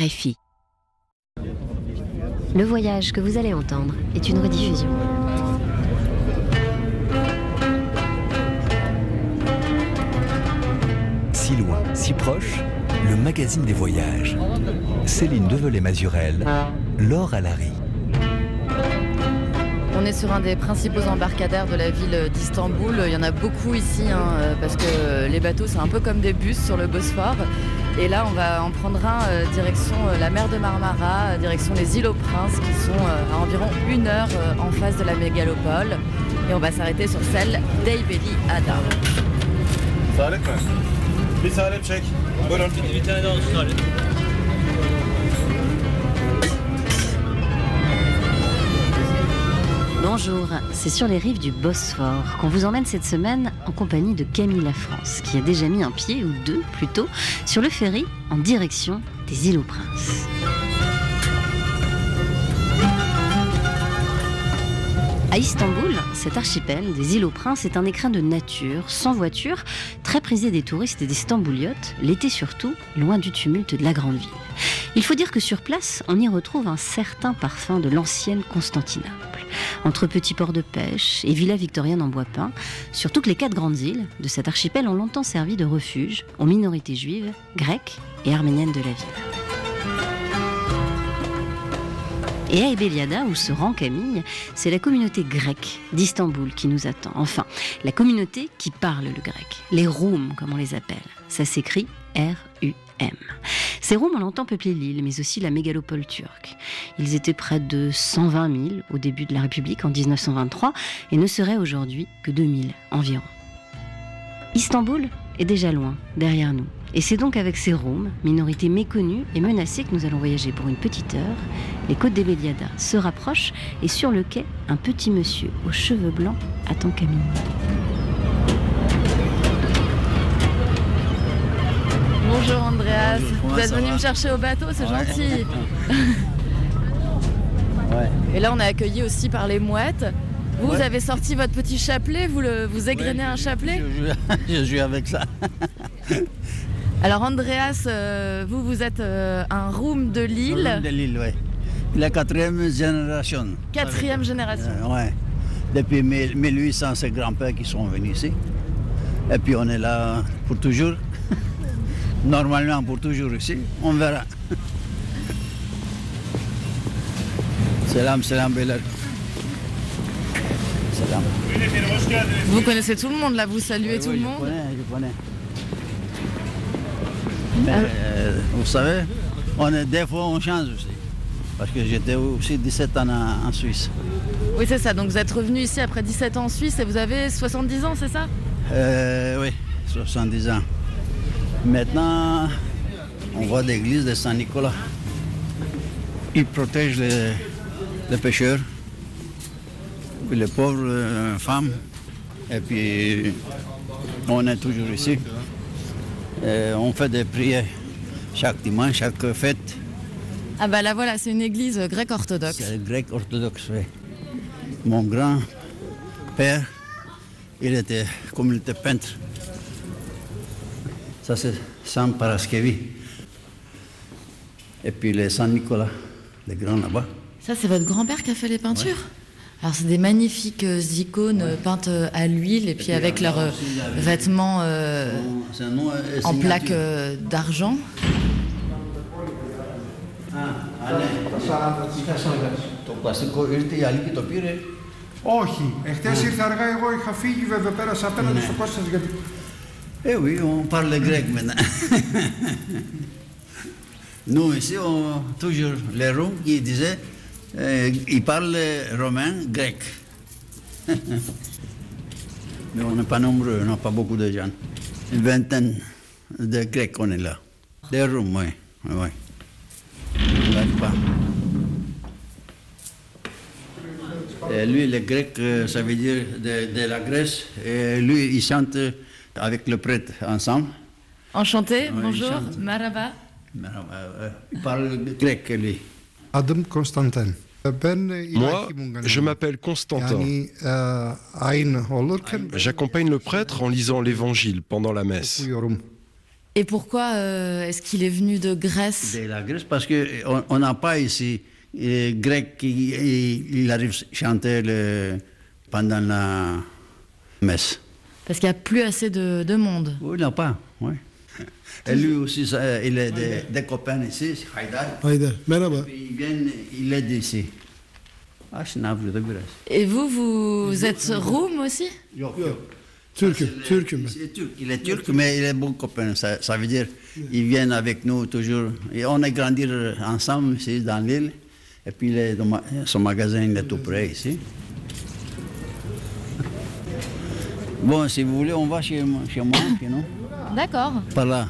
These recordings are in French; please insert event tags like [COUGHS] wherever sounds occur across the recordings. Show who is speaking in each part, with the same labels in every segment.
Speaker 1: RFI. Le voyage que vous allez entendre est une rediffusion.
Speaker 2: Si loin, si proche, le magazine des voyages. Céline Develay-Mazurel, Laure Alary.
Speaker 3: On est sur un des principaux embarcadères de la ville d'Istanbul. Il y en a beaucoup ici hein, parce que les bateaux c'est un peu comme des bus sur le Bosphore. Et là on va en prendre un euh, direction euh, la mer de Marmara, direction les îles aux Princes qui sont à environ une heure en face de la mégalopole. Et on va s'arrêter sur celle d'Eybeli Ada.
Speaker 1: Bonjour, c'est sur les rives du Bosphore qu'on vous emmène cette semaine en compagnie de Camille La France, qui a déjà mis un pied, ou deux plutôt, sur le ferry en direction des îles aux Princes. À Istanbul, cet archipel des îles aux Princes est un écrin de nature, sans voiture, très prisé des touristes et des stambouliotes, l'été surtout, loin du tumulte de la grande ville. Il faut dire que sur place, on y retrouve un certain parfum de l'ancienne Constantinople. Entre petits ports de pêche et villas victoriennes en bois peint, sur toutes les quatre grandes îles de cet archipel ont longtemps servi de refuge aux minorités juives, grecques et arméniennes de la ville. Et à Ebeliada, où se rend Camille, c'est la communauté grecque d'Istanbul qui nous attend. Enfin, la communauté qui parle le grec. Les Roum, comme on les appelle. Ça s'écrit R-U-M. Ces Roums ont longtemps peuplé l'île, mais aussi la mégalopole turque. Ils étaient près de 120 000 au début de la République en 1923 et ne seraient aujourd'hui que 2000 environ. Istanbul est déjà loin, derrière nous. Et c'est donc avec ces Roms, minorité méconnue et menacée, que nous allons voyager pour une petite heure. Les côtes d'Ebeliada se rapprochent et sur le quai, un petit monsieur aux cheveux blancs attend Camille.
Speaker 3: Bonjour Andreas,
Speaker 4: Bonjour,
Speaker 3: vous êtes venu me chercher au bateau, c'est
Speaker 4: Ouais.
Speaker 3: gentil. [LAUGHS]
Speaker 4: Ouais.
Speaker 3: Et là on est accueilli aussi par les mouettes. Vous, avez sorti votre petit chapelet, vous, le, vous égrenez un chapelet
Speaker 4: Je joue, [LAUGHS] je joue avec ça. [LAUGHS]
Speaker 3: Alors Andreas, euh, vous, vous êtes euh, un room de
Speaker 4: De
Speaker 3: Lille,
Speaker 4: l'île, ouais. La quatrième génération.
Speaker 3: quatrième génération.
Speaker 4: Euh, ouais. Depuis 1000 1800, c'est grands-pères qui sont venus ici. Et puis on est là pour toujours. Normalement pour toujours ici. On verra. Selam, selam beyler. Selam.
Speaker 3: Vous connaissez tout le monde là, vous saluez
Speaker 4: Oui,
Speaker 3: tout
Speaker 4: oui,
Speaker 3: le
Speaker 4: je
Speaker 3: monde
Speaker 4: connais, je connais. Mais euh, vous savez, on est, des fois on change aussi. Parce que j'étais aussi 17 ans en, en Suisse.
Speaker 3: Oui c'est ça, donc vous êtes revenu ici après 17 ans en Suisse et vous avez 70 ans, c'est ça?
Speaker 4: Euh, oui, 70 ans. Maintenant, on voit l'église de Saint-Nicolas. Il protège les, les pêcheurs, les pauvres euh, femmes. Et puis, on est toujours ici. Et on fait des prières chaque dimanche, chaque fête.
Speaker 3: Ah bah là voilà, c'est une église grecque orthodoxe.
Speaker 4: C'est grec orthodoxe, oui. Mon grand-père, il était, comme il était peintre. Ça, c'est Saint Paraskevi. Et puis les Saint-Nicolas, les grands là-bas.
Speaker 3: Ça, c'est votre grand-père qui a fait les peintures Alors, c'est des magnifiques euh, icônes euh, peintes euh, à l'huile et puis
Speaker 4: puis,
Speaker 3: avec
Speaker 4: alors,
Speaker 3: leurs euh,
Speaker 4: aussi, il y avait-
Speaker 3: vêtements euh,
Speaker 4: C'est un nom et
Speaker 3: en
Speaker 4: signature.
Speaker 3: plaques euh, d'argent.
Speaker 4: Ah, ναι. Το πλαστικό ήρθε η άλλη και το πήρε.
Speaker 5: Όχι. Εχθέ ήρθα αργά, εγώ είχα φύγει, βέβαια πέρασα απέναντι στο Κώστας γιατί.
Speaker 4: eh oui, on parle grec maintenant. [LAUGHS] Nous, ici, on, toujours les Roms qui disaient, euh, ils parlent romain, grec. [LAUGHS] Mais on n'est pas nombreux, on n'a pas beaucoup de gens. Une vingtaine de Grecs, on est là. Des Roms, oui. oui. On n'arrive pas. Et lui, le grec, euh, ça veut dire de, de la Grèce. Et lui, il chante avec le prêtre ensemble.
Speaker 3: Enchanté,
Speaker 4: Ouais,
Speaker 3: bonjour, maraba.
Speaker 4: Euh, euh, Il parle grec, lui.
Speaker 5: Adım Konstantin. Ben
Speaker 6: Moi, je m'appelle Constantin.
Speaker 5: E, olurken
Speaker 6: J'accompagne le prêtre en lisant l'évangile pendant la messe.
Speaker 3: Et pourquoi est-ce qu'il est venu de Grèce?
Speaker 4: De la Grèce, parce qu'on n'a pas ici grec qui il, arrive chanter le, pendant la messe.
Speaker 3: Parce qu'il n'y a plus assez de, de monde.
Speaker 4: Oui, il n'y a pas, oui. Et lui aussi, ça, il a des, des, copains ici, Haïdar.
Speaker 7: Haïdar, merhaba.
Speaker 4: Il vient, il est d'ici. Ah,
Speaker 3: Et vous, vous êtes roum aussi?
Speaker 4: Yok, yok.
Speaker 7: Türk'üm, Türk'üm ben.
Speaker 4: C'est turc. Il est turc, mais il est bon copain. Ça, ça veut dire il vient avec nous toujours. Et on a grandi ensemble ici dans l'île. Et puis il est dans ma, son magasin il est tout près ici. Bon, si vous voulez, on va chez, chez moi, non [COUGHS]
Speaker 3: D'accord.
Speaker 4: Par là.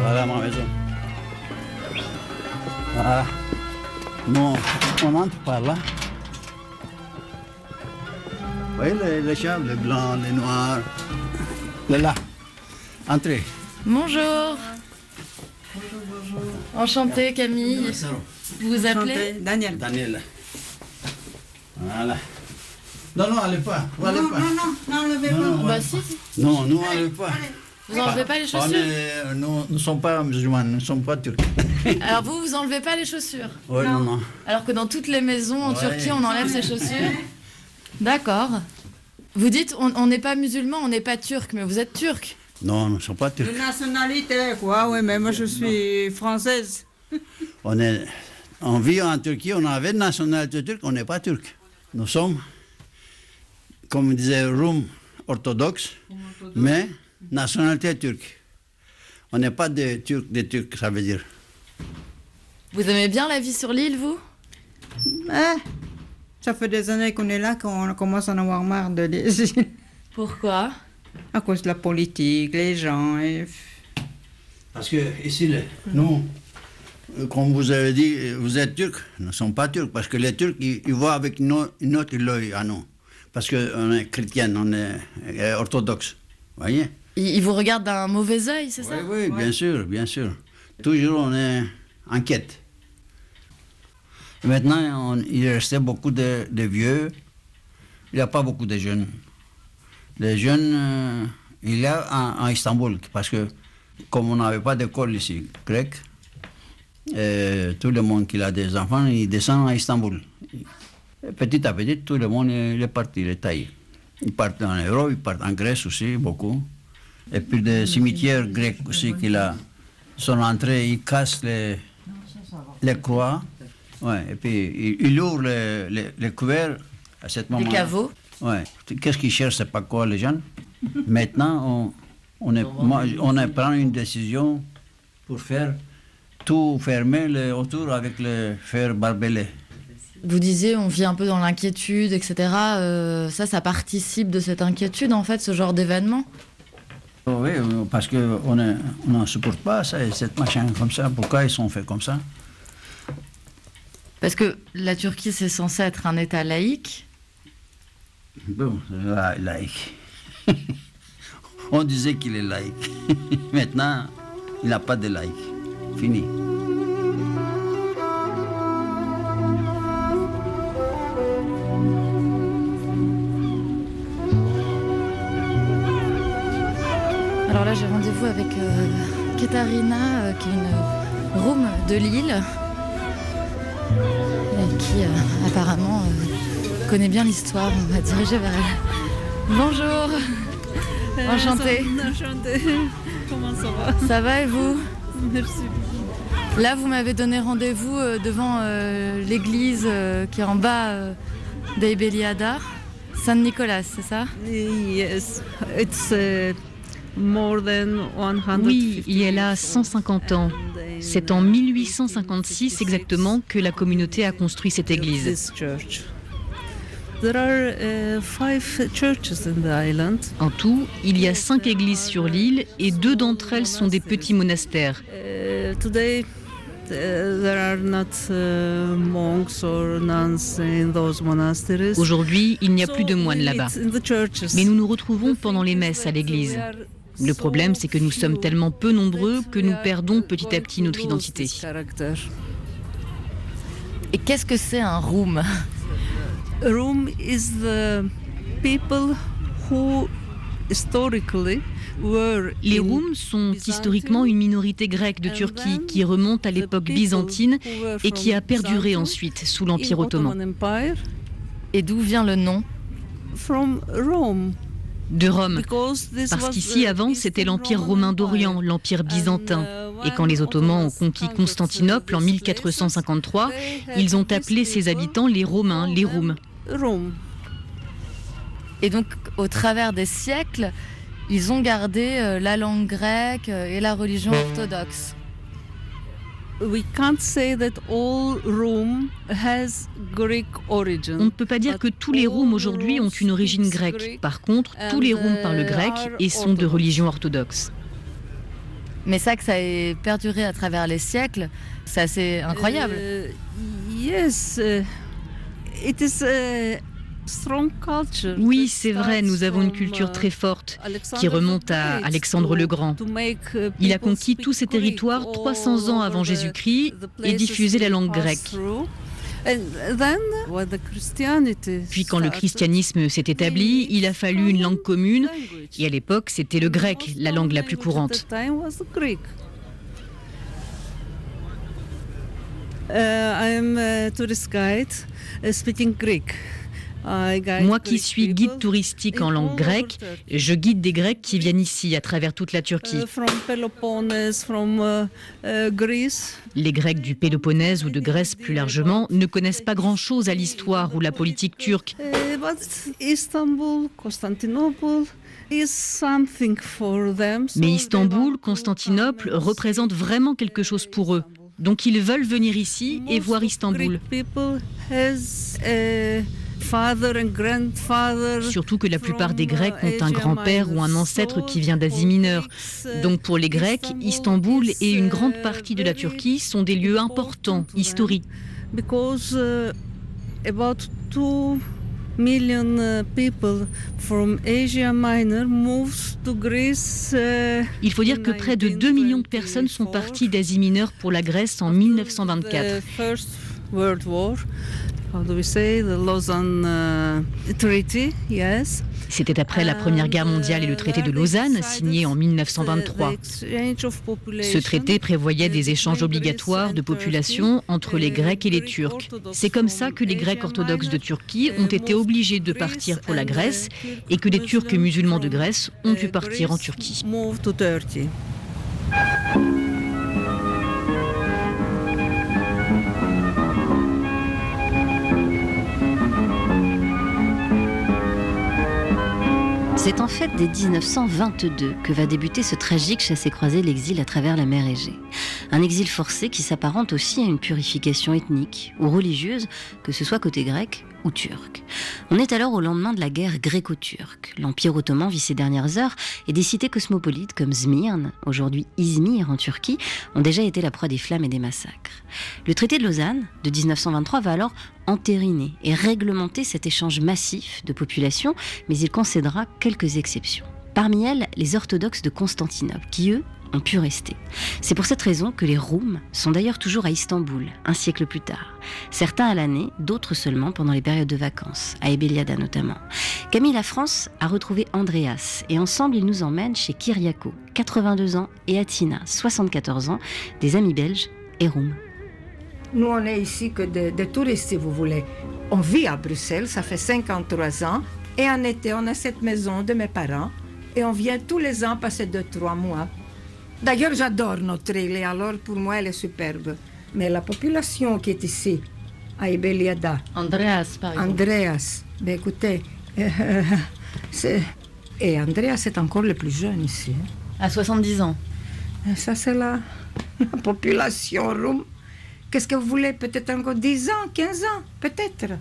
Speaker 4: Voilà ma maison. Voilà. Bon, on entre par là. Vous voyez les, les chats, les blancs, les noirs. Les là. Entrez.
Speaker 3: Bonjour. Enchantée Camille. Vous vous appelez
Speaker 8: Daniel.
Speaker 4: Daniel. Voilà. Non, non, allez pas. Vous allez
Speaker 8: Non,
Speaker 4: pas.
Speaker 8: non, non, n'enlevez
Speaker 4: Non,
Speaker 8: pas.
Speaker 4: non,
Speaker 3: Bah si, si.
Speaker 4: Non, nous, allez pas.
Speaker 3: Vous enlevez pas les chaussures
Speaker 4: est- nous ne sommes pas musulmans, nous ne sommes pas turcs. [LAUGHS]
Speaker 3: Alors vous, vous enlevez pas les chaussures
Speaker 4: Oui, non, non.
Speaker 3: Alors que dans toutes les maisons en
Speaker 4: Ouais.
Speaker 3: Turquie, on enlève ses chaussures [LAUGHS] D'accord. Vous dites, on n'est pas musulman, on n'est pas turc, mais vous êtes turc.
Speaker 4: Non, nous ne sommes pas
Speaker 8: De
Speaker 4: turcs.
Speaker 8: nationalité, quoi. Oui, mais moi, je suis française. [LAUGHS]
Speaker 4: On, est, on vit en Turquie, on avait une nationalité turque, on n'est pas turc. Nous sommes, comme disait Roum, orthodoxes, mais nationalité turque. On n'est pas des Turcs, des Turcs, ça veut dire.
Speaker 3: Vous aimez bien la vie sur l'île, vous?
Speaker 8: Eh, ça fait des années qu'on est là, qu'on commence à en avoir marre de les... [LAUGHS]
Speaker 3: Pourquoi?
Speaker 8: À cause de la politique, les gens. Et...
Speaker 4: Parce que ici, nous, comme vous avez dit, vous êtes turcs, nous ne sommes pas turcs, parce que les Turcs, ils, ils voient avec no- une autre œil à nous. Parce qu'on est chrétien, on est euh, orthodoxe. voyez?
Speaker 3: Ils, ils vous regardent d'un mauvais œil, c'est ça?
Speaker 4: Oui, oui, bien sûr, bien sûr. Toujours, on est en quête. Maintenant, il restait beaucoup de, vieux. Il n'y a pas beaucoup de jeunes. Les jeunes, euh, il y a en, Istanbul, parce que comme on n'avait pas d'école ici, grec, euh, tout le monde qui a des enfants, il descend à Istanbul. Et petit à petit, tout le monde est parti, il est taillé. Ils partent en Europe, ils partent en Grèce aussi, beaucoup. Et puis des cimetières grecs aussi qu'il a, sont entrés, ils cassent les, les croix. Ouais, et puis ils, ouvrent les, les, les couverts à ce moment
Speaker 3: Des caveaux
Speaker 4: Ouais. Qu'est-ce qu'ils cherchent, c'est pas quoi les gens [LAUGHS] Maintenant, on, on, est, moi, on a pris une décision pour faire tout fermer le, autour avec le fer barbelé.
Speaker 3: Vous disiez, on vit un peu dans l'inquiétude, etc. Euh, ça, ça participe de cette inquiétude, en fait, ce genre d'événement?
Speaker 4: Oui, parce qu'on ne on ne supporte pas ça, cette machin comme ça. Pourquoi ils sont faits comme ça?
Speaker 3: Parce que la Turquie, c'est censé être un État laïque.
Speaker 4: Bon, la- laïque. [LAUGHS] on disait qu'il est laïque. [LAUGHS] Maintenant, il n'a pas de laïque. Fini.
Speaker 3: Alors là, j'ai rendez-vous avec euh, Katarina, euh, qui est une room de Lille, qui euh, apparemment euh, connaît bien l'histoire. On va diriger vers elle. Bonjour, enchantée. [LAUGHS]
Speaker 9: Enchantée. Comment ça va?
Speaker 3: Ça va et vous?
Speaker 9: Merci.
Speaker 3: Là, vous m'avez donné rendez-vous euh, devant euh, l'église euh, qui est en bas euh, d'Eibeliada, Saint-Nicolas, c'est ça?
Speaker 9: Yes, it's uh, more than 150
Speaker 10: Oui, il y a là 150 ans. C'est en 1856 exactement que la communauté a construit cette église.
Speaker 9: Uh.
Speaker 10: En tout, il y a cinq églises sur l'île et deux d'entre elles sont des petits monastères.
Speaker 9: Uh, today
Speaker 10: Aujourd'hui, il n'y a plus de moines là-bas. Mais nous nous retrouvons pendant les messes à l'église. Le problème, c'est que nous sommes tellement peu nombreux que nous perdons petit à petit notre identité.
Speaker 3: Et qu'est-ce que c'est un room?
Speaker 9: Room is the people who historically
Speaker 10: les Roums sont historiquement une minorité grecque de Turquie qui remonte à l'époque byzantine et qui a perduré ensuite sous l'Empire ottoman.
Speaker 3: Et d'où vient le nom?
Speaker 10: De Rome. Parce qu'ici, avant, c'était l'Empire romain d'Orient, l'Empire byzantin. Et quand les Ottomans ont conquis Constantinople en 1453, ils ont appelé ses habitants les Romains, les Roums.
Speaker 3: Et donc, au travers des siècles, ils ont gardé euh, la langue grecque euh, et la religion orthodoxe.
Speaker 9: On
Speaker 10: ne peut pas dire que tous les Roums aujourd'hui ont une origine grecque. Par contre, tous les Roums parlent grec et sont de religion orthodoxe.
Speaker 3: Mais ça que ça ait perduré à travers les siècles, c'est assez incroyable. Euh,
Speaker 9: yes, it is.
Speaker 10: Oui, c'est vrai, nous avons une culture très forte qui remonte à Alexandre le Grand. Il a conquis tous ces territoires 300 ans avant Jésus-Christ et diffusé la langue grecque. Puis quand le christianisme s'est établi, il a fallu une langue commune et à l'époque c'était le grec, la langue la plus courante.
Speaker 9: Uh, I am a tourist guide uh, speaking Greek.
Speaker 10: Moi qui suis guide touristique en langue grecque, je guide des Grecs qui viennent ici à travers toute la Turquie. Les Grecs du Péloponnèse ou de Grèce plus largement ne connaissent pas grand-chose à l'histoire ou la politique turque. Mais Istanbul, Constantinople représentent vraiment quelque chose pour eux. Donc ils veulent venir ici et voir Istanbul. Surtout que la plupart des Grecs ont un grand-père ou un ancêtre qui vient d'Asie mineure. Donc pour les Grecs, Istanbul et une grande partie de la Turquie sont des lieux importants, historiques. Il faut dire que près de 2 millions de personnes sont parties d'Asie mineure pour la Grèce en 1924. C'était après la Première Guerre mondiale et le traité de Lausanne, signé en 1923. Ce traité prévoyait des échanges obligatoires de population entre les Grecs et les Turcs. C'est comme ça que les Grecs orthodoxes de Turquie ont été obligés de partir pour la Grèce et que les Turcs musulmans de Grèce ont pu partir en Turquie. C'est en fait dès 1922 que va débuter ce tragique chassé-croisé l'exil à travers la mer Égée. Un exil forcé qui s'apparente aussi à une purification ethnique ou religieuse, que ce soit côté grec On est alors au lendemain de la guerre gréco-turque. L'Empire ottoman vit ses dernières heures et des cités cosmopolites comme Smyrne, aujourd'hui Izmir en Turquie, ont déjà été la proie des flammes et des massacres. Le traité de Lausanne de 1923 va alors entériner et réglementer cet échange massif de population, mais il concédera quelques exceptions. Parmi elles, les orthodoxes de Constantinople, qui eux pu rester. C'est pour cette raison que les Roums sont d'ailleurs toujours à Istanbul, un siècle plus tard. Certains à l'année, d'autres seulement pendant les périodes de vacances, à Ebeliada notamment. Camille La France a retrouvé Andreas et ensemble ils nous emmènent chez Kyriako, 82 ans, et Atina, 74 ans, des amis belges et Roums.
Speaker 11: Nous, on est ici que des touristes, si vous voulez. On vit à Bruxelles, ça fait 53 ans. Et en été, on a cette maison de mes parents. Et on vient tous les ans passer deux, trois mois. D'ailleurs, j'adore notre île et alors pour moi, elle est superbe. Mais la population qui est ici, à Ibeliada.
Speaker 3: Andreas, par exemple.
Speaker 11: Andreas. Ben écoutez, [LAUGHS] c'est. Et Andreas est encore le plus jeune ici. Hein.
Speaker 3: À 70 ans.
Speaker 11: Ça, c'est la, [LAUGHS] la population roume. Qu'est-ce que vous voulez Peut-être encore 10 ans, 15 ans, peut-être?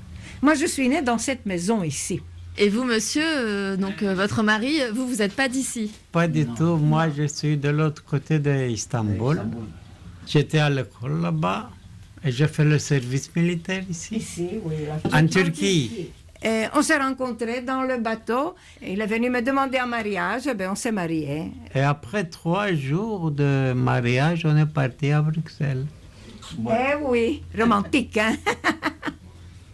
Speaker 11: Moi, je suis née dans cette maison ici.
Speaker 3: Et vous, monsieur, euh, donc euh, votre mari, vous, vous n'êtes pas d'ici
Speaker 12: Pas du tout. Moi, je suis de l'autre côté d'Istanbul. J'étais à l'école là-bas et j'ai fait le service militaire ici.
Speaker 11: Ici, oui.
Speaker 12: En Turquie.
Speaker 11: Et on s'est rencontrés dans le bateau. Il est venu me demander un mariage, et bien on s'est mariés.
Speaker 12: Et après trois jours de mariage, on est parti à Bruxelles.
Speaker 11: Eh oui, romantique, hein? [LAUGHS]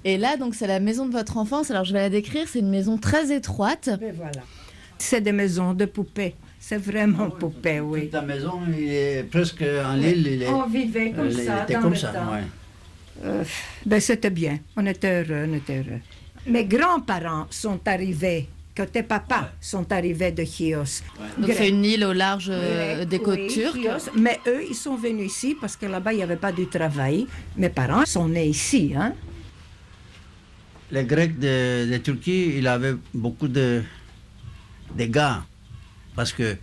Speaker 3: Et là, donc, c'est la maison de votre enfance. Alors, je vais la décrire. C'est une maison très étroite.
Speaker 11: Et voilà. C'est des maisons de poupées. C'est vraiment poupée, oui.
Speaker 4: Ta maison, il est presque en l'île. il est-
Speaker 11: On vivait comme
Speaker 4: il
Speaker 11: ça,
Speaker 4: était
Speaker 11: dans
Speaker 4: comme
Speaker 11: le
Speaker 4: ça,
Speaker 11: temps.
Speaker 4: ouais.
Speaker 11: Euh, ben, c'était bien. On était heureux, on était heureux. Mes grands-parents sont arrivés, côté papa, sont arrivés de Chios.
Speaker 3: Donc, c'est une île au large euh, des côtes
Speaker 11: Oui,
Speaker 3: turques.
Speaker 11: Chios. Mais eux, ils sont venus ici parce que là-bas, il n'y avait pas du travail. Mes parents sont nés ici, hein.
Speaker 4: Les Grecs de, de Turquie, il avait beaucoup de, de gars. Parce que,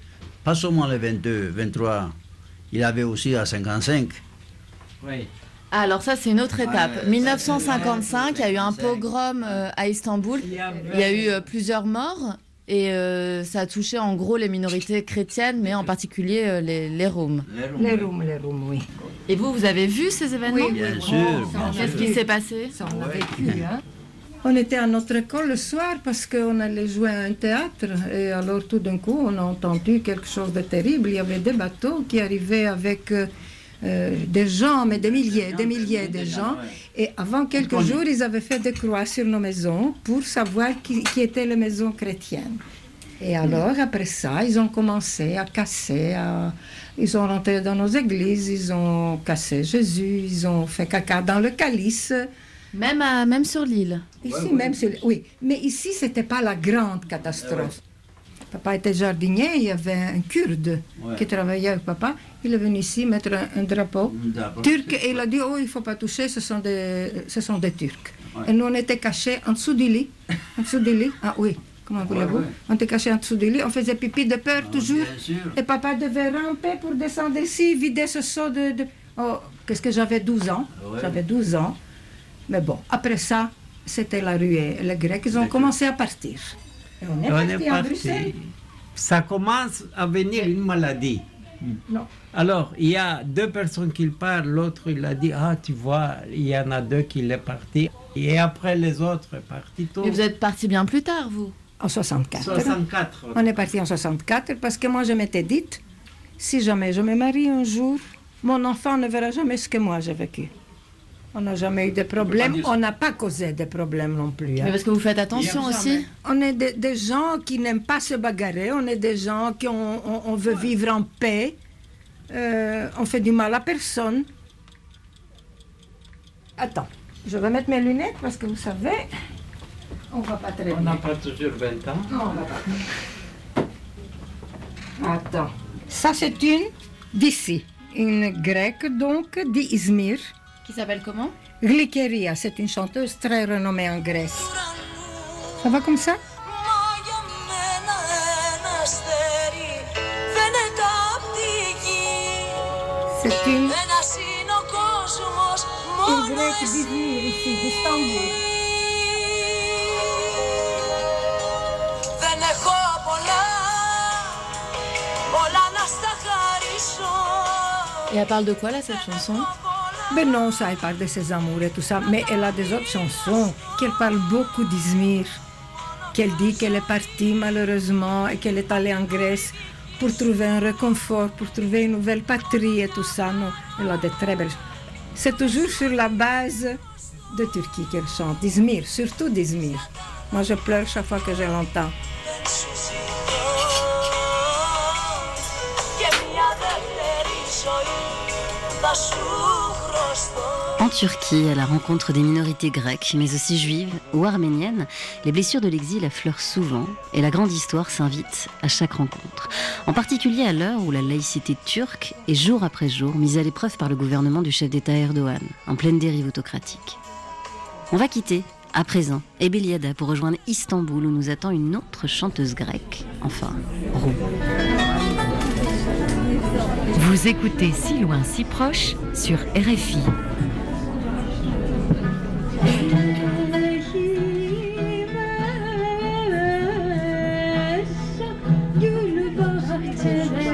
Speaker 4: pas seulement les 22, 23, il avait aussi à 55.
Speaker 12: Oui.
Speaker 3: Ah, alors ça, c'est une autre étape.
Speaker 4: Ouais,
Speaker 3: 1955, il y a eu un
Speaker 4: 55.
Speaker 3: pogrom euh, à Istanbul.
Speaker 12: Il y
Speaker 3: a eu euh, plusieurs morts et euh, ça a touché en gros les minorités chrétiennes, mais en particulier les, les Roms.
Speaker 11: Les Roms, les Roms, oui.
Speaker 3: Et vous, vous avez vu ces événements?
Speaker 4: Bien sûr,
Speaker 3: Qu'est-ce qui s'est passé?
Speaker 11: Ça, on a vécu, hein. On était à notre école le soir parce qu'on allait jouer à un théâtre. Et alors, tout d'un coup, on a entendu quelque chose de terrible. Il y avait des bateaux qui arrivaient avec euh, euh, des gens, mais des milliers, des milliers de gens. Et avant quelques jours, ils avaient fait des croix sur nos maisons pour savoir qui, qui étaient les maisons chrétiennes. Et alors, après ça, ils ont commencé à casser, à- ils ont rentré dans nos églises, ils ont cassé Jésus, ils ont fait caca dans le calice.
Speaker 3: Même, à, même sur l'île.
Speaker 11: Ici même, sur- oui. Mais ici, c'était pas la grande catastrophe. Papa était jardinier, il y avait un Kurde
Speaker 4: Ouais.
Speaker 11: qui travaillait avec papa. Il est venu ici mettre un, un drapeau turc et il a dit, oh, il faut pas toucher, ce sont des, ce sont des Turcs.
Speaker 4: Ouais.
Speaker 11: Et nous, on était cachés en dessous du lit. En dessous du lit. Ah oui, comment voulez-vous?
Speaker 4: ouais.
Speaker 11: On était cachés en dessous du lit, on faisait pipi de peur
Speaker 4: Ah,
Speaker 11: toujours.
Speaker 4: bien sûr.
Speaker 11: Et papa devait ramper pour descendre ici, vider ce seau de... de- Oh, qu'est-ce que j'avais 12 ans
Speaker 4: Ouais.
Speaker 11: J'avais 12 ans. Mais bon, après ça, c'était la ruée. Les Grecs, ils ont commencé à partir. Et on est
Speaker 12: on
Speaker 11: parti
Speaker 12: est
Speaker 11: à
Speaker 12: parti.
Speaker 11: Bruxelles.
Speaker 12: Ça commence à venir une maladie.
Speaker 11: Non.
Speaker 12: Alors, il y a deux personnes qui parlent, l'autre il a dit, ah tu vois, il y en a deux qui sont partis. Et après les autres sont partis tous.
Speaker 3: Mais vous êtes parti bien plus tard, vous.
Speaker 11: En 64.
Speaker 12: 64.
Speaker 11: On est parti en 64 parce que moi, je m'étais dite, si jamais je me marie un jour, mon enfant ne verra jamais ce que moi j'ai vécu. On n'a jamais eu de problèmes, on n'a pas causé de problèmes non plus. hein.
Speaker 3: Mais parce que vous faites attention aussi.
Speaker 11: On est des, des gens qui n'aiment pas se bagarrer, on est des gens qui on, on veut vivre en paix, Euh, on fait du mal à personne. Attends, je vais mettre mes lunettes parce que vous savez, on va pas très
Speaker 12: On
Speaker 11: bien.
Speaker 12: n'a pas toujours 20 ans.
Speaker 11: Non, on va pas. Attends, ça c'est une d'ici, une grecque donc d'Izmir
Speaker 3: qui s'appelle comment
Speaker 11: Glikeria, c'est une chanteuse très renommée en Grèce. Ça va comme ça C'est une, une grecque ici, d'Istanbul.
Speaker 3: Et elle parle de quoi là cette chanson?
Speaker 11: Ben non, ça, elle parle de ses amours et tout ça, mais elle a des autres chansons qu'elle parle beaucoup d'Izmir, qu'elle dit qu'elle est partie malheureusement et qu'elle est allée en Grèce pour trouver un réconfort, pour trouver une nouvelle patrie et tout ça. Non, elle a de très belles C'est toujours sur la base de Turquie qu'elle chante, d'Izmir, surtout d'Izmir. Moi, je pleure chaque fois que je l'entends.
Speaker 1: En Turquie, à la rencontre des minorités grecques, mais aussi juives ou arméniennes, les blessures de l'exil affleurent souvent et la grande histoire s'invite à chaque rencontre. En particulier à l'heure où la laïcité turque est jour après jour mise à l'épreuve par le gouvernement du chef d'État Erdogan, en pleine dérive autocratique. On va quitter, à présent, Ebeliada pour rejoindre Istanbul où nous attend une autre chanteuse grecque, enfin, roux.
Speaker 13: Vous écoutez Si loin, si proche sur RFI.
Speaker 14: to live.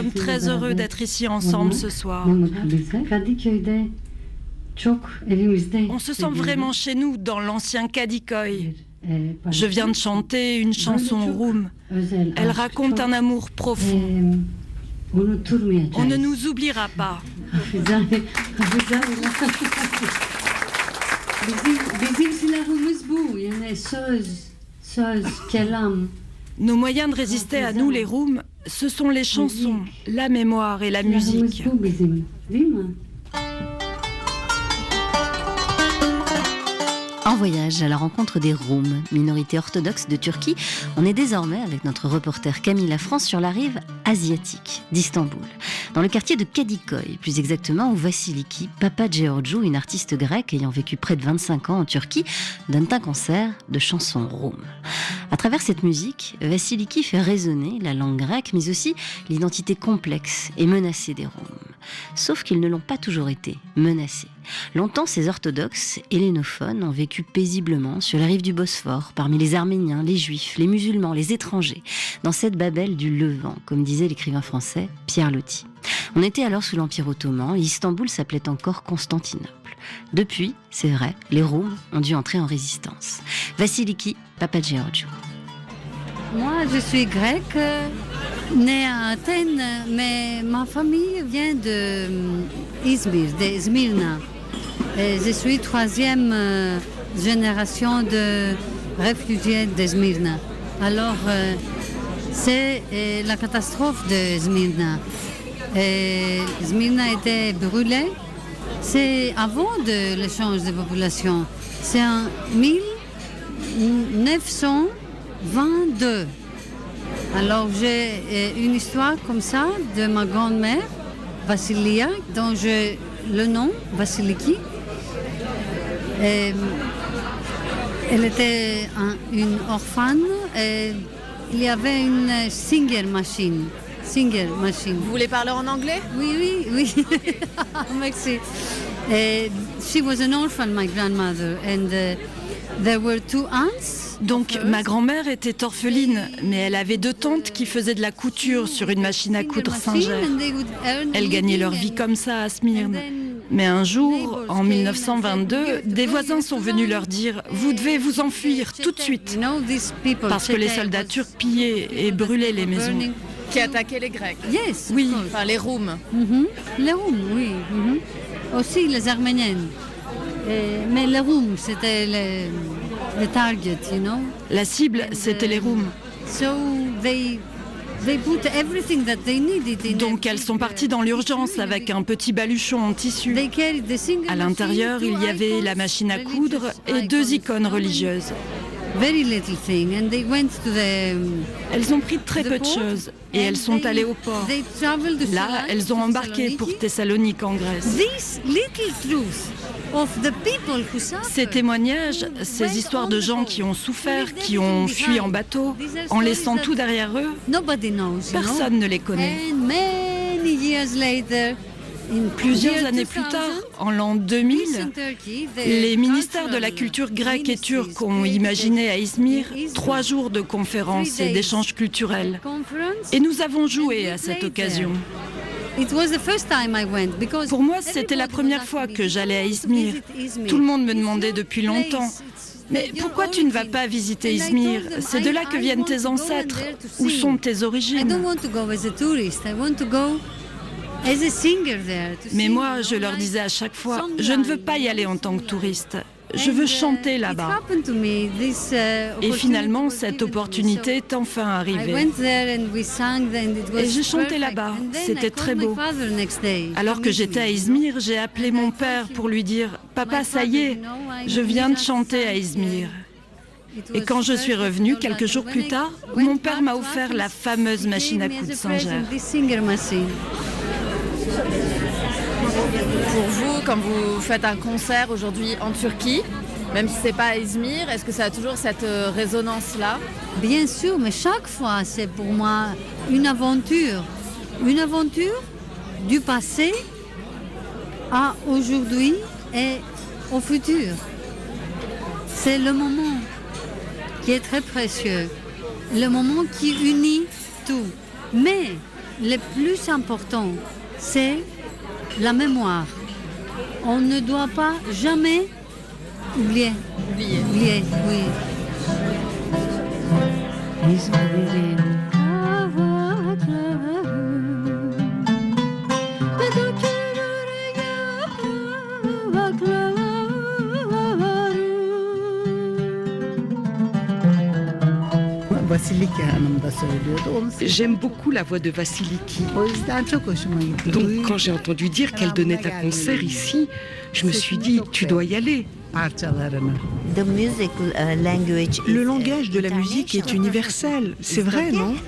Speaker 14: Sommes très heureux d'être ici ensemble ce soir. On se sent vraiment chez nous dans l'ancien Kadikoy. Je viens de chanter une chanson roum. Elle raconte un amour profond. On ne nous oubliera pas. Nos moyens de résister à nous, les Roums, ce sont les chansons, la mémoire et la musique.
Speaker 1: Voyage à la rencontre des Roums, minorité orthodoxe de Turquie, on est désormais avec notre reporter Camille Lafrance sur la rive asiatique d'Istanbul, dans le quartier de Kadikoy, plus exactement où Vasiliki, Papa Georgiou, une artiste grecque ayant vécu près de 25 ans en Turquie, donne un concert de chansons Roum. À travers cette musique, Vasiliki fait résonner la langue grecque, mais aussi l'identité complexe et menacée des Roums. Sauf qu'ils ne l'ont pas toujours été, menacés. Longtemps, ces orthodoxes hellénophones ont vécu paisiblement sur la rive du Bosphore, parmi les Arméniens, les Juifs, les musulmans, les étrangers, dans cette Babel du Levant, comme disait l'écrivain français Pierre Loti. On était alors sous l'Empire ottoman et Istanbul s'appelait encore Constantinople. Depuis, c'est vrai, les Roums ont dû entrer en résistance. Vasiliki Papageorgiou.
Speaker 8: Moi, je suis grecque, née à Athènes, mais ma famille vient de Izmir, de Smyrna. Je suis troisième euh, génération de réfugiés de Smyrna. Alors, euh, c'est euh, la catastrophe de Smyrna. Et Smyrna était brûlée. C'est avant de l'échange de population. C'est en 1922. Alors j'ai euh, une histoire comme ça de ma grand-mère, Vassilia, dont j'ai le nom, Vasiliki. Et, elle était un- une orphane et il y avait une singer machine. Singer machine.
Speaker 3: Vous voulez parler en anglais?
Speaker 8: Oui, oui, oui. [LAUGHS] Merci. Et she was an orphan, my grandmother, and uh, there were two aunts.
Speaker 14: Donc ma grand-mère était orpheline, mais elle avait deux tantes qui faisaient de la couture sur une machine à coudre Singer. Elles gagnaient leur vie comme ça à Smyrne. Mais un jour, en 1922, des voisins sont venus leur dire Vous devez vous enfuir tout de suite. Parce que les soldats turcs pillaient et brûlaient les maisons.
Speaker 3: Qui attaquaient les Grecs
Speaker 8: Yes.
Speaker 14: Oui.
Speaker 3: Enfin, les Roums.
Speaker 8: Mhm. Les Roums, oui. mhm. Aussi les Arméniennes. Et- mais les Roums, c'était les, les target, you know?
Speaker 14: La cible, c'était les Roums.
Speaker 8: So they, they put everything that they needed in
Speaker 14: Donc elles sont parties dans l'urgence avec un petit baluchon en tissu. À l'intérieur, il y avait la machine à coudre et deux icônes religieuses.
Speaker 8: Very little thing, and they went to the.
Speaker 14: Elles ont pris très peu de choses et elles sont allées au port. Là, elles ont embarqué pour Thessalonique en Grèce. Ces témoignages, ces histoires de gens qui ont souffert, qui ont fui en bateau, en laissant tout derrière eux, personne ne les connaît. Plusieurs années plus
Speaker 8: 2000,
Speaker 14: tard, en l'an 2000,
Speaker 8: Turkey, the
Speaker 14: les ministères de la culture grecque et turque ont imaginé à Izmir trois jours de conférences et d'échanges culturels. Et nous avons joué à cette occasion. Pour moi, c'était la première fois que j'allais à Izmir. Tout le monde me demandait depuis longtemps. Mais pourquoi tu ne vas pas visiter Izmir? C'est de là que viennent tes ancêtres. Où sont tes origines? Mais moi, je leur disais à chaque fois, je ne veux pas y aller en tant que touriste. Je veux chanter là-bas.
Speaker 8: uh,
Speaker 14: Et finalement, cette opportunité est enfin arrivée. Et j'ai chanté là-bas. C'était très beau. Alors que j'étais à
Speaker 8: Izmir.
Speaker 14: J'ai appelé mon père pour lui dire Papa, ça y est, je viens de chanter à Izmir. Et quand je suis revenue, quelques jours plus tard, mon père m'a offert la fameuse machine à coudre Sanger.
Speaker 3: Pour vous, quand vous faites un concert aujourd'hui en Turquie, même si c'est pas à Izmir, est-ce que ça a toujours cette euh, résonance-là?
Speaker 8: Bien sûr, mais chaque fois, c'est pour moi une aventure. Une aventure du passé à aujourd'hui et au futur. C'est le moment qui est très précieux, le moment qui unit tout. Mais le plus important, c'est la mémoire. On ne doit pas jamais oublier.
Speaker 3: Oublier.
Speaker 8: Oublier, oui.
Speaker 15: J'aime beaucoup la voix de Vasiliki. Donc quand j'ai entendu dire qu'elle donnait un concert ici, je me suis dit, tu dois y aller.
Speaker 16: Le langage de la musique est universel, c'est vrai, non? [LAUGHS]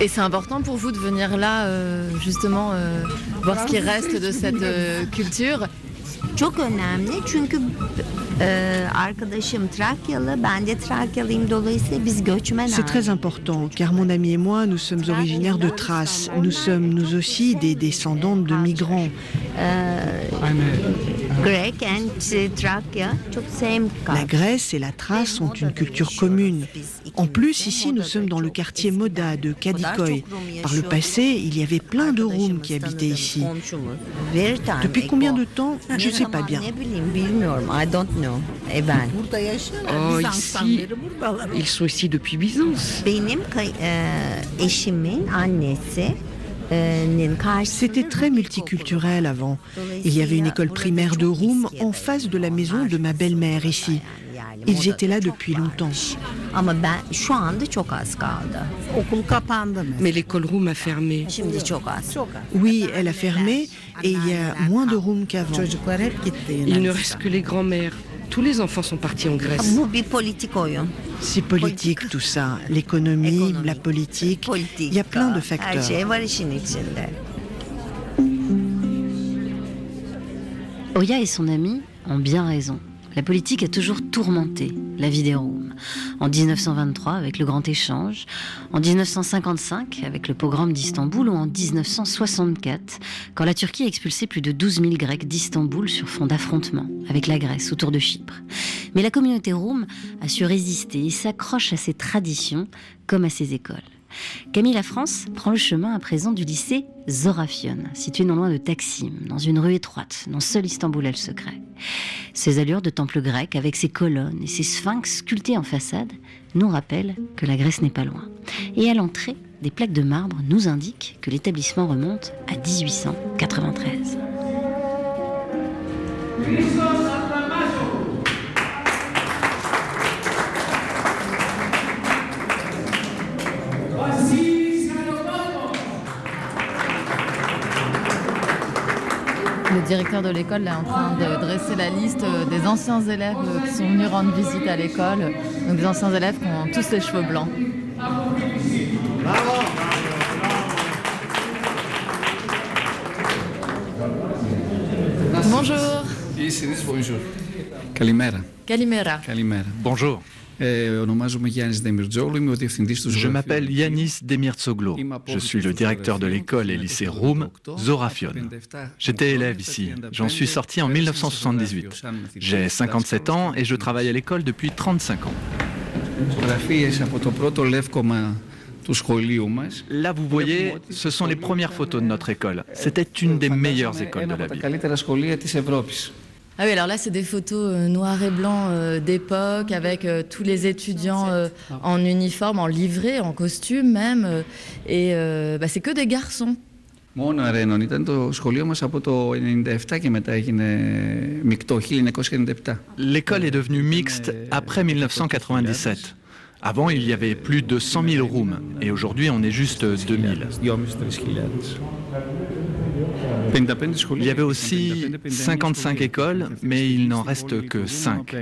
Speaker 3: Et c'est important pour vous de venir là, euh, justement, euh, voir ce qui reste de cette euh, culture.
Speaker 17: Çok önemli çünkü ben
Speaker 16: C'est très important car mon ami et moi nous sommes originaires de Thrace. Nous sommes nous aussi des descendants de migrants. La Grèce et la Thrace ont une culture commune. En plus, ici, nous sommes dans le quartier Moda de Kadikoy. Par le passé, il y avait plein de Roms qui habitaient ici. Depuis combien de temps? Je ne sais pas bien.
Speaker 15: Oh, ici, ils sont ici depuis Byzance.
Speaker 16: C'était très multiculturel avant. Il y avait une école primaire de Roum en face de la maison de ma belle-mère ici. Ils étaient là depuis longtemps.
Speaker 15: Mais l'école Roum a fermé.
Speaker 16: Oui, elle a fermé et il y a moins de Roum qu'avant.
Speaker 15: Il ne reste que les grands-mères. Tous les enfants sont partis en Grèce.
Speaker 16: C'est politique tout ça, l'économie, la politique. Il y a plein de facteurs.
Speaker 1: Oya et son ami ont bien raison. La politique a toujours tourmenté la vie des Roms. En 1923 avec le Grand Échange, en 1955 avec le pogrom d'Istanbul ou en 1964 quand la Turquie a expulsé plus de 12 000 Grecs d'Istanbul sur fond d'affrontement avec la Grèce autour de Chypre. Mais la communauté rom a su résister et s'accroche à ses traditions comme à ses écoles. Camille La France prend le chemin à présent du lycée Zorafion, situé non loin de Taksim, dans une rue étroite dont seul Istanbul a le secret. Ses allures de temple grec, avec ses colonnes et ses sphinx sculptés en façade, nous rappellent que la Grèce n'est pas loin. Et à l'entrée, des plaques de marbre nous indiquent que l'établissement remonte à 1893.
Speaker 3: Directeur de l'école est en train de dresser la liste des anciens élèves qui sont venus rendre visite à l'école. Donc des anciens élèves qui ont tous les cheveux blancs. Bonjour.
Speaker 18: Bonjour. Kalimera.
Speaker 3: Kalimera.
Speaker 18: Kalimera.
Speaker 19: Bonjour. Je m'appelle Yanis Demirtsoglu. Je suis le directeur de l'école et lycée Roum, Zorafion. J'étais élève ici. J'en suis sorti en 1978. J'ai 57 ans et je travaille à l'école depuis 35 ans. Là, vous voyez, ce sont les premières photos de notre école. C'était une des meilleures écoles de la ville.
Speaker 3: Ah oui, alors là, c'est des photos euh, noir et blanc euh, d'époque, avec euh, tous les étudiants euh, en uniforme, en livrée, en costume même. euh, et euh, bah, c'est que des garçons.
Speaker 18: Μόνο αρένων ήταν το σχολείο μας από το 1997 και μετά έγινε μεικτό 1997.
Speaker 19: L'école est devenue mixte après 1997. Avant, il y avait plus de 100 000 rooms et aujourd'hui, on est juste 2000. Il y avait aussi 55 écoles, mais il n'en reste que 5.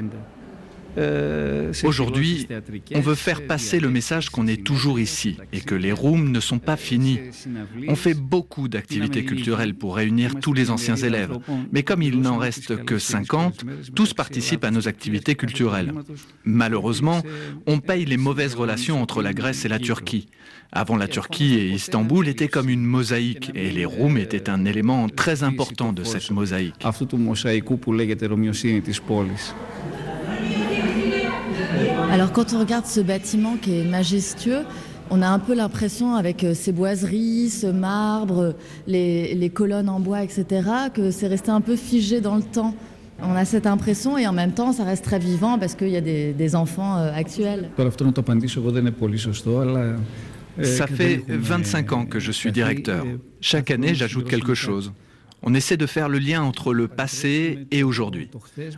Speaker 19: Euh, Aujourd'hui, on veut faire passer le message qu'on est toujours ici et que les rooms ne sont pas finis. On fait beaucoup d'activités culturelles pour réunir tous les anciens élèves, mais comme il n'en reste que 50, tous participent à nos activités culturelles. Malheureusement, on paye les mauvaises relations entre la Grèce et la Turquie. Avant la Turquie et Istanbul étaient comme une mosaïque et les rooms étaient un élément très important de cette mosaïque.
Speaker 3: Alors quand on regarde ce bâtiment qui est majestueux, on a un peu l'impression avec euh, ces boiseries, ce marbre, les, colonnes en bois, etc., que c'est resté un peu figé dans le temps. On a cette impression et en même temps, ça reste très vivant parce qu'il y a des, enfants euh, actuels.
Speaker 19: Ça fait 25 ans que je suis directeur. Chaque année, j'ajoute quelque chose. On essaie de faire le lien entre le passé et aujourd'hui.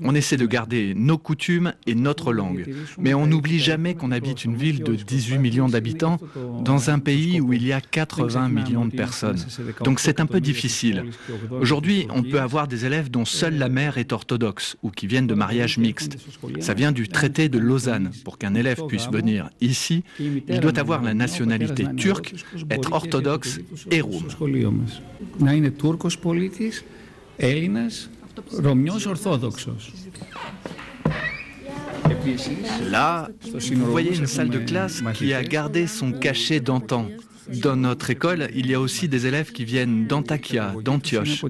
Speaker 19: On essaie de garder nos coutumes et notre langue. Mais on n'oublie jamais qu'on habite une ville de 18 millions d'habitants dans un pays où il y a 80 millions de personnes. Donc c'est un peu difficile. Aujourd'hui, on peut avoir des élèves dont seule la mère est orthodoxe ou qui viennent de mariages mixtes. Ça vient du traité de Lausanne. Pour qu'un élève puisse venir ici, il doit avoir la nationalité turque, être orthodoxe et roume. Là, vous voyez une salle de classe qui a gardé son cachet d'antan. Dans notre école, il y a aussi des élèves qui viennent d'Antakya, d'Antioche.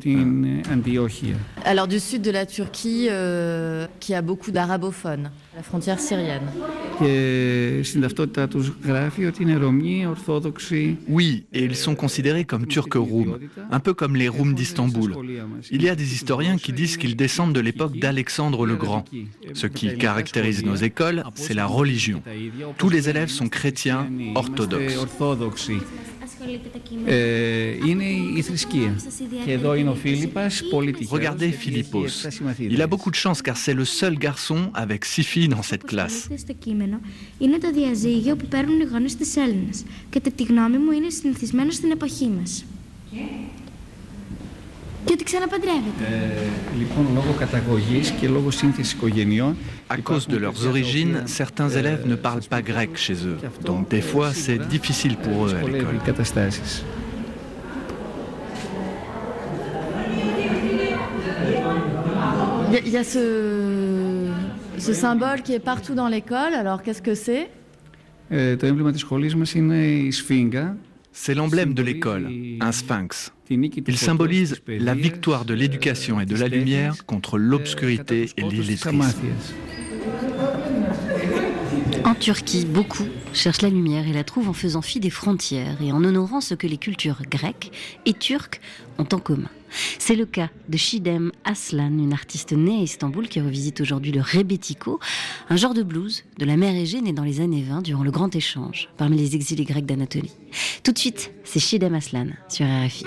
Speaker 3: Alors du sud de la Turquie, euh, qui a beaucoup d'arabophones, la frontière syrienne.
Speaker 19: Oui, et ils sont considérés comme turcs roums, un peu comme les roums d'Istanbul. Il y a des historiens qui disent qu'ils descendent de l'époque d'Alexandre le Grand. Ce qui caractérise nos écoles, c'est la religion. Tous les élèves sont chrétiens orthodoxes. Regardez Philippos. Il a beaucoup de chance car c'est le seul garçon avec six filles
Speaker 20: είναι το διαζύγιο που παίρνουν οι γονείς της Έλληνας. Κατά τη γνώμη μου, είναι συνηθισμένο στην εποχή μας. Και... και ότι ξαναπαντρεύεται.
Speaker 19: Ε, λοιπόν, λόγω καταγωγής και λόγω σύνθεσης οικογενειών. À cause de leurs origines, ε, certains ε, élèves ne ε, parlent pas grec chez eux. Donc, des fois, c'est difficile pour eux à
Speaker 3: ce symbole qui est partout dans l'école. Alors qu'est-ce que c'est?
Speaker 19: C'est l'emblème de l'école, un sphinx. Il symbolise la victoire de l'éducation et de la lumière contre l'obscurité et l'illettrisme.
Speaker 1: En Turquie, beaucoup cherchent la lumière et la trouvent en faisant fi des frontières et en honorant ce que les cultures grecques et turques ont en commun. C'est le cas de Shidem Aslan, une artiste née à Istanbul qui revisite aujourd'hui le rebetiko, un genre de blues de la mer Égée née dans les années 20 durant le grand échange parmi les exilés grecs d'Anatolie. Tout de suite, c'est Shidem Aslan sur RFI.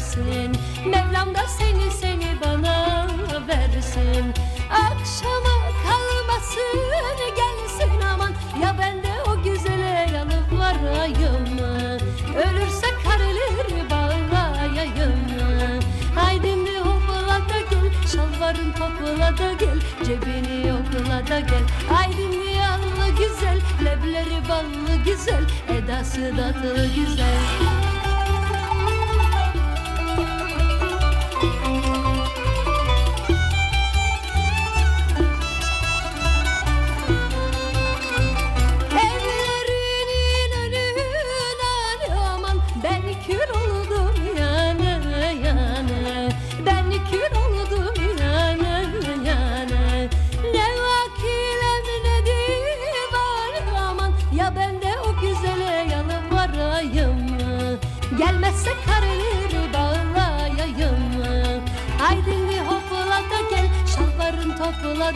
Speaker 21: Versin. Mevlam da seni seni bana versin. Akşama kalmasın gelsin aman. Ya ben de o güzele yanıp varayım mı Ölürse kareleri bağlayayım mı Haydini hopla da gel Şalvarın topla da gel Cebini yokla da gel Haydini yallı güzel Lebleri ballı güzel Edası tatlı güzel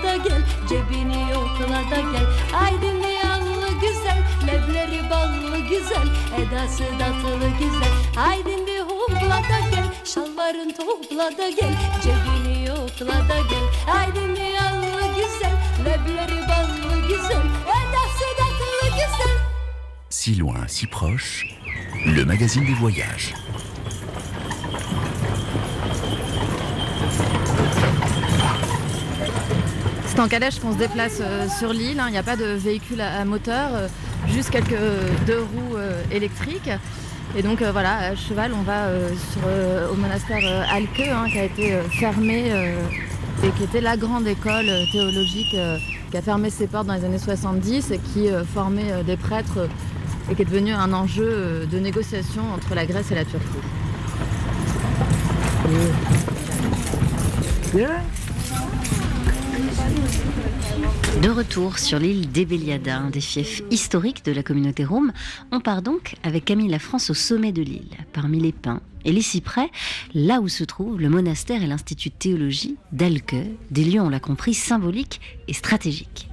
Speaker 21: da gel Cebini yokla da gel. Aydın yallı güzel Lebleri ballı güzel Edası tatlı güzel. Aydın bir hopla da gel Şalvarın topla da gel Cebini yokla da gel. Aydın bir yallı güzel Lebleri ballı güzel Edası tatlı güzel.
Speaker 22: Si loin, si proche, le magazine des voyages.
Speaker 3: C'est en calèche qu'on se déplace euh, sur l'île. hein. Il n'y a pas de véhicule à, moteur, euh, juste quelques euh, deux roues électriques. Et donc voilà, à cheval, on va au monastère Alke, hein, qui a été fermé et qui était la grande école théologique qui a fermé ses portes dans les années 70 et qui formait des prêtres et qui est devenu un enjeu de négociation entre la Grèce et la Turquie.
Speaker 1: De retour sur l'île d'Ebeliada, un des fiefs historiques de la communauté roume, on part donc avec Camille La France au sommet de l'île, parmi les pins et les cyprès, là où se trouve le monastère et l'institut de théologie d'Alke, des lieux, on l'a compris, symboliques et stratégiques.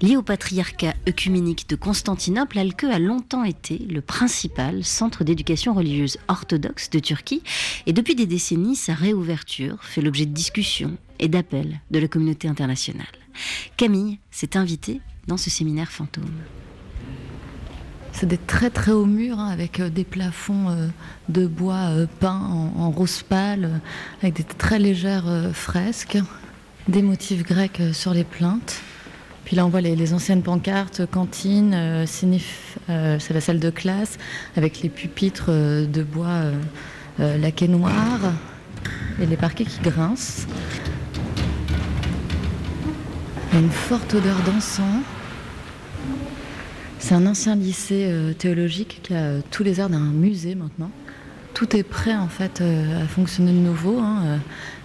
Speaker 1: Lié au patriarcat œcuménique de Constantinople, Alke a longtemps été le principal centre d'éducation religieuse orthodoxe de Turquie et depuis des décennies, sa réouverture fait l'objet de discussions et d'appels de la communauté internationale. Camille s'est invitée dans ce séminaire fantôme.
Speaker 3: C'est des très très hauts murs hein, avec euh, des plafonds euh, de bois euh, peints en, rose pâle, avec des très légères fresques, des motifs grecs sur les plaintes. Puis là on voit les, anciennes pancartes, cantine, euh, c'est la salle de classe, avec les pupitres de bois laqués noir et les parquets qui grincent. Une forte odeur d'encens. C'est un ancien lycée euh, théologique qui a euh, tous les airs d'un musée maintenant. Tout est prêt en fait euh, à fonctionner de nouveau, hein, euh,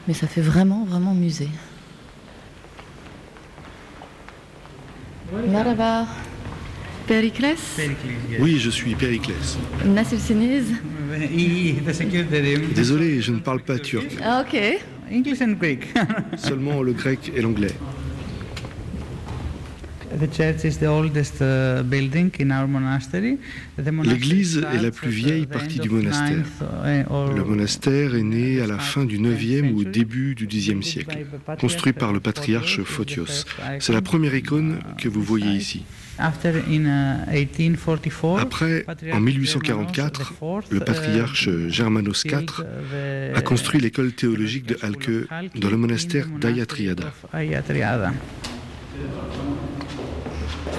Speaker 3: mais ça fait vraiment vraiment musée. Merhaba. Pericles
Speaker 7: Oui, je suis Périclès.
Speaker 3: Nasılsınız?
Speaker 7: Désolé, je ne parle pas turc.
Speaker 3: Ah, ok.
Speaker 12: English and Greek. [LAUGHS]
Speaker 7: Seulement le grec et l'anglais.
Speaker 12: The church is the oldest uh, building in our monastery. The monastery
Speaker 7: L'église est la plus
Speaker 12: at
Speaker 7: vieille partie du monastère.
Speaker 12: uh,
Speaker 7: Le monastère est né à la fin du 9e ou au début du 10e siècle, construit par le patriarche Photios. C'est la première icône que vous voyez ici.
Speaker 12: After in uh, 1844,
Speaker 7: Après, en 1844, le patriarche Germanos IV a construit l'école théologique de Halke dans le monastère d'Ayatriada.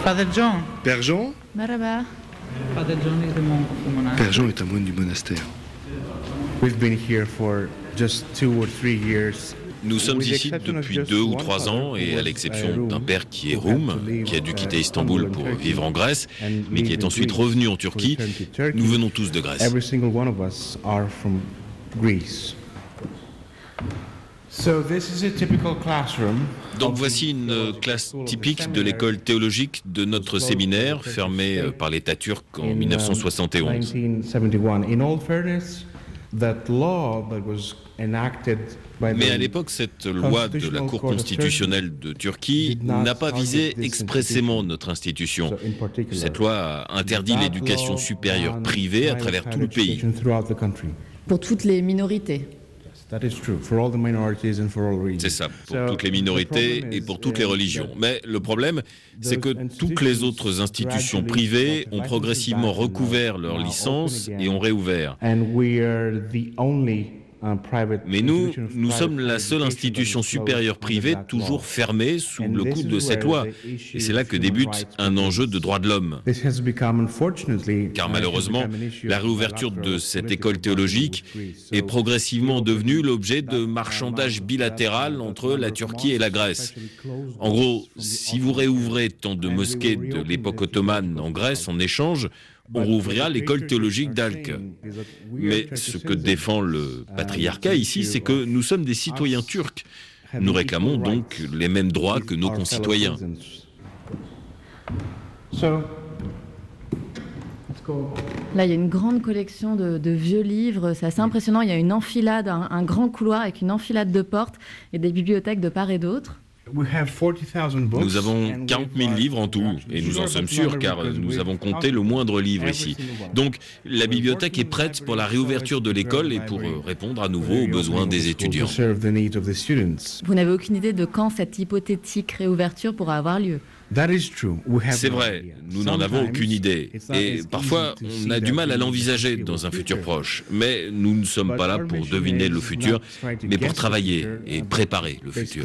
Speaker 12: Father John.
Speaker 7: Père Jean
Speaker 3: Merhaba.
Speaker 12: Father John is the monk of the monastery.
Speaker 7: Père Jean est un moine du monastère.
Speaker 23: We've been here for just two or three years.
Speaker 24: Nous sommes ici
Speaker 23: exception of
Speaker 24: depuis
Speaker 23: just
Speaker 24: deux ou trois
Speaker 23: father
Speaker 24: ans
Speaker 23: who
Speaker 24: et à l'exception
Speaker 23: uh,
Speaker 24: d'un père qui est
Speaker 23: who had
Speaker 24: Roum,
Speaker 23: to leave,
Speaker 24: qui a dû
Speaker 23: uh,
Speaker 24: quitter Istanbul
Speaker 23: Istanbul
Speaker 24: pour vivre en Grèce, mais qui
Speaker 23: live
Speaker 24: est
Speaker 23: in
Speaker 24: ensuite
Speaker 23: Greece
Speaker 24: revenu en Turquie,
Speaker 23: return to Turkey.
Speaker 24: nous venons tous de Grèce.
Speaker 23: Every single one of us are from Greece. So this is a typical classroom.
Speaker 24: Donc voici une euh, classe typique de l'école théologique de notre séminaire, fermée euh, par l'État turc en
Speaker 23: in, um,
Speaker 24: 1971.
Speaker 23: 1971. In all fairness, that law that was enacted by
Speaker 24: Mais à l'époque, cette loi de la Cour constitutionnelle de Turquie n'a pas visé expressément notre institution. Cette loi a interdit l'éducation supérieure privée à travers tout le pays.
Speaker 3: Pour toutes les minorités.
Speaker 24: C'est ça, pour toutes les
Speaker 23: the
Speaker 24: minorités et pour toutes uh, les religions. Mais le problème, c'est que toutes les autres institutions privées ont progressivement recouvert leur licence et ont réouvert. Mais nous, nous sommes la seule institution supérieure privée toujours fermée sous le coup de cette loi. Et c'est là que débute un enjeu de droits de l'homme. Car malheureusement, la réouverture de cette école théologique est progressivement devenue l'objet de marchandages bilatéral entre la Turquie et la Grèce. En gros, si vous réouvrez tant de mosquées de l'époque ottomane en Grèce en échange, on rouvrira l'école théologique d'Alk. Mais ce que défend le patriarcat ici, c'est que nous sommes des citoyens turcs. Nous réclamons donc les mêmes droits que nos concitoyens.
Speaker 3: Là, il y a une grande collection de, de vieux livres. C'est assez impressionnant. Il y a une enfilade, un, un grand couloir avec une enfilade de portes et des bibliothèques de part et d'autre.
Speaker 25: Nous avons 40 000 livres en tout, et nous en sommes sûrs car nous avons compté le moindre livre ici. Donc la bibliothèque est prête pour la réouverture de l'école et pour euh, répondre à nouveau aux besoins des étudiants.
Speaker 3: Vous n'avez aucune idée de quand cette hypothétique réouverture pourra avoir lieu
Speaker 25: c'est vrai, nous n'en avons aucune idée. Et parfois, on a du mal à l'envisager dans un futur proche. Mais nous ne sommes pas là pour deviner le futur, mais pour travailler et préparer le futur.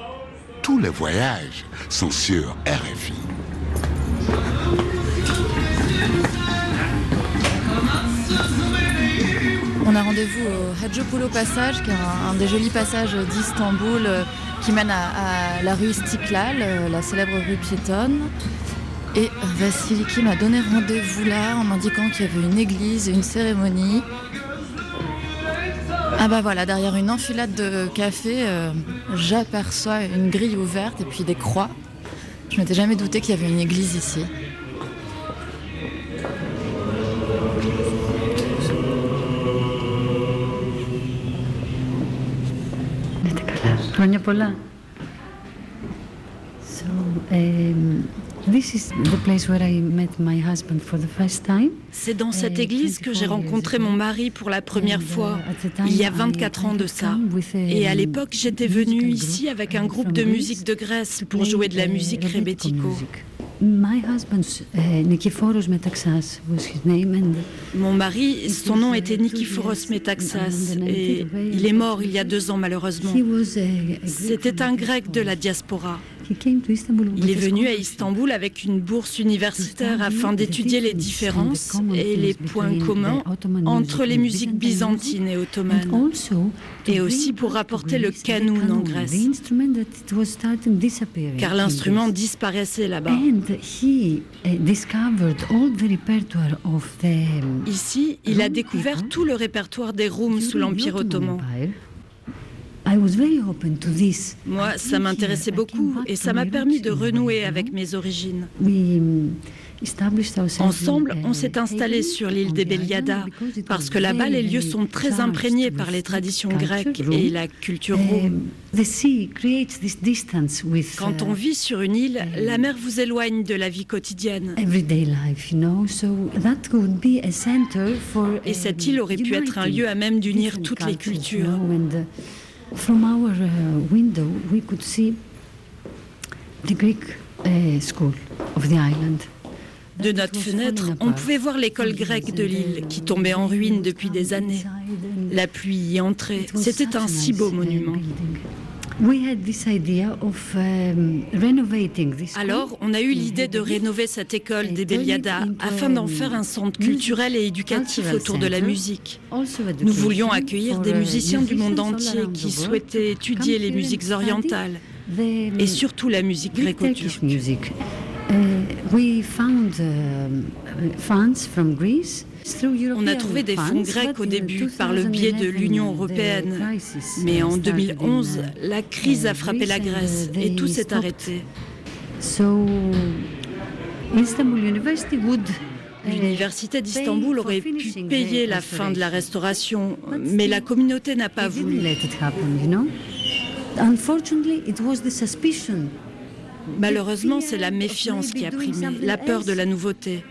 Speaker 26: tous les voyages sont sur RFI.
Speaker 3: On a rendez-vous au Hadjopoulou Passage, qui est un, des jolis passages d'Istanbul euh, qui mène à, la rue Istiklal, euh, la célèbre rue piétonne. Et Vassiliki m'a donné rendez-vous là en m'indiquant qu'il y avait une église et une cérémonie. Ah bah voilà, derrière une enfilade de café, euh, j'aperçois une grille ouverte et puis des croix. Je m'étais jamais douté qu'il y avait une église ici.
Speaker 8: C'est dans cette église que j'ai rencontré mon mari pour la première fois, il y a 24 ans de ça. Et à l'époque, j'étais venue ici avec un groupe de musique de Grèce pour jouer de la musique rebetiko. Mon mari, son nom était Nikiforos Metaxas et il est mort il y a deux ans malheureusement. C'était un grec de la diaspora. Il est venu à Istanbul avec une bourse universitaire afin d'étudier les différences et les points communs entre les musiques byzantines et ottomanes, et aussi pour rapporter le kanoun en Grèce, car l'instrument disparaissait là-bas. Ici, il a découvert tout le répertoire des rooms sous l'Empire ottoman. Moi, ça m'intéressait beaucoup et ça m'a permis de renouer avec mes origines. Ensemble, on s'est installé sur l'île des Beliada parce que là-bas, les lieux sont très imprégnés par les traditions grecques et la culture roume. Quand on vit sur une île, la mer vous éloigne de la vie quotidienne. Et cette île aurait pu être un lieu à même d'unir toutes les cultures. From our uh, window, we could see the Greek uh, school of the island. De notre fenêtre, on pouvait voir l'école grecque de l'île qui tombait en ruine depuis des années. La pluie y entrait. C'était un si beau monument. Alors, on a eu l'idée de rénover cette école des Beliada afin d'en faire un centre culturel et éducatif autour de la musique. Nous voulions accueillir des musiciens du monde entier qui souhaitaient étudier les musiques orientales et surtout la musique gréco-turque. On a trouvé des fonds grecs au début par le biais de l'Union européenne. Mais en 2011, la crise a frappé la Grèce et tout s'est arrêté. L'université d'Istanbul aurait pu payer la fin de la restauration, mais la communauté n'a pas voulu. Malheureusement, c'est la méfiance qui a primé, la peur de la nouveauté.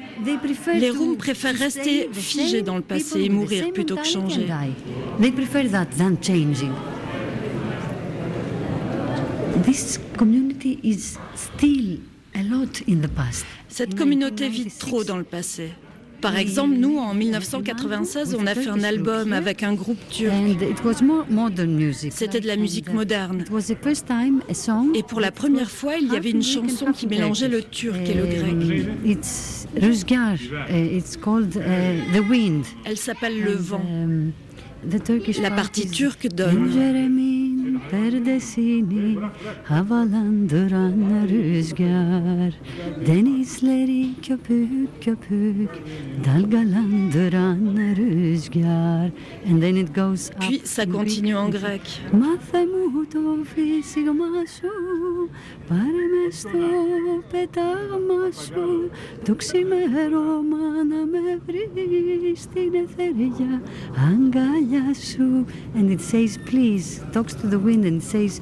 Speaker 8: Les Roms préfèrent rester figés dans le passé et mourir plutôt que changer. Cette communauté vit trop dans le passé. Par exemple, nous, en 1996, on a fait un album avec un groupe turc. C'était de la musique moderne. Et pour la première fois, il y avait une chanson qui mélangeait le turc et le grec. Elle s'appelle Le vent. La partie turque donne. perdesini havalandıran rüzgar Denizleri köpük köpük dalgalandıran rüzgar And then it goes up
Speaker 14: Puis ça continue en grec.
Speaker 8: Μάθε το φύσιγμα σου Πάρε με στο πετάγμα σου Το ξημέρωμα να με βρει Στην εθεριά αγκαλιά σου And it says please Talks to the wind And says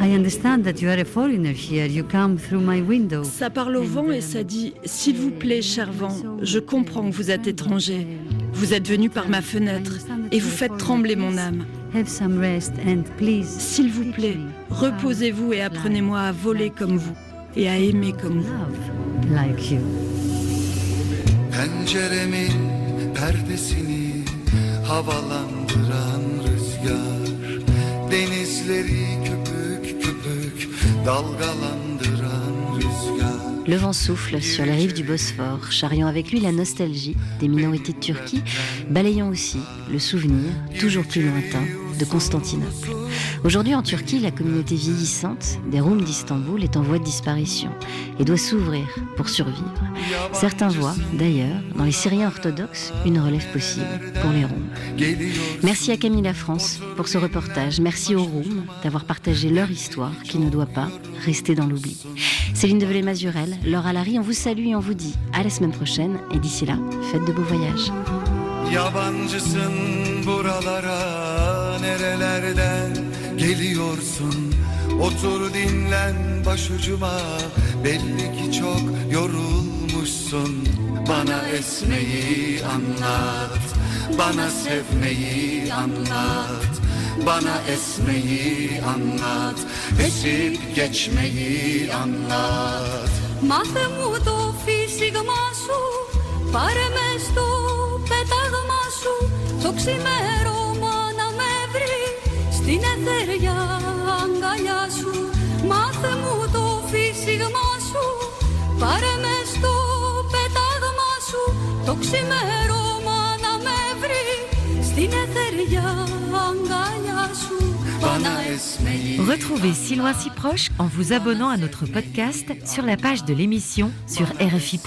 Speaker 8: I understand that you are a foreigner here. You come through my window.
Speaker 14: Ça parle au vent et ça dit S'il vous plaît, cher vent, je comprends que vous êtes étranger. Vous êtes venu par ma fenêtre et vous faites trembler mon âme.
Speaker 8: Have some rest and please.
Speaker 14: S'il vous plaît, reposez-vous et apprenez-moi à voler comme vous et à aimer comme vous.
Speaker 27: Penceremin perdesini havalandıran
Speaker 1: Le vent souffle sur les rives du Bosphore, charriant avec lui la nostalgie des minorités de Turquie, balayant aussi le souvenir, toujours plus lointain, de Constantinople. Aujourd'hui en Turquie, la communauté vieillissante des Roums d'Istanbul est en voie de disparition et doit s'ouvrir pour survivre. Certains voient d'ailleurs dans les Syriens orthodoxes une relève possible pour les Roums. Merci à Camille La France pour ce reportage. Merci aux Roums d'avoir partagé leur histoire qui ne doit pas rester dans l'oubli. Céline Develay-Mazurel, Laura Larry, on vous salue et on vous dit à la semaine prochaine et d'ici là, faites de beaux voyages.
Speaker 27: geliyorsun Otur dinlen başucuma belli ki çok yorulmuşsun Bana esmeyi anlat, bana sevmeyi anlat Bana esmeyi anlat, esip geçmeyi anlat
Speaker 20: Μάθε μου το φύσιγμα σου Πάρε με στο πετάγμα σου Το ξημέρωμα να με βρει Στην εθεριά αγκαλιά σου Μάθε μου το φύσιγμα σου Πάρε με στο πετάγμα σου Το ξημέρωμα να με βρει Στην εθεριά αγκαλιά σου Bana esmeyi
Speaker 13: Retrouvez Si loin si proche en vous abonnant à notre podcast sur la page de l'émission sur RFI.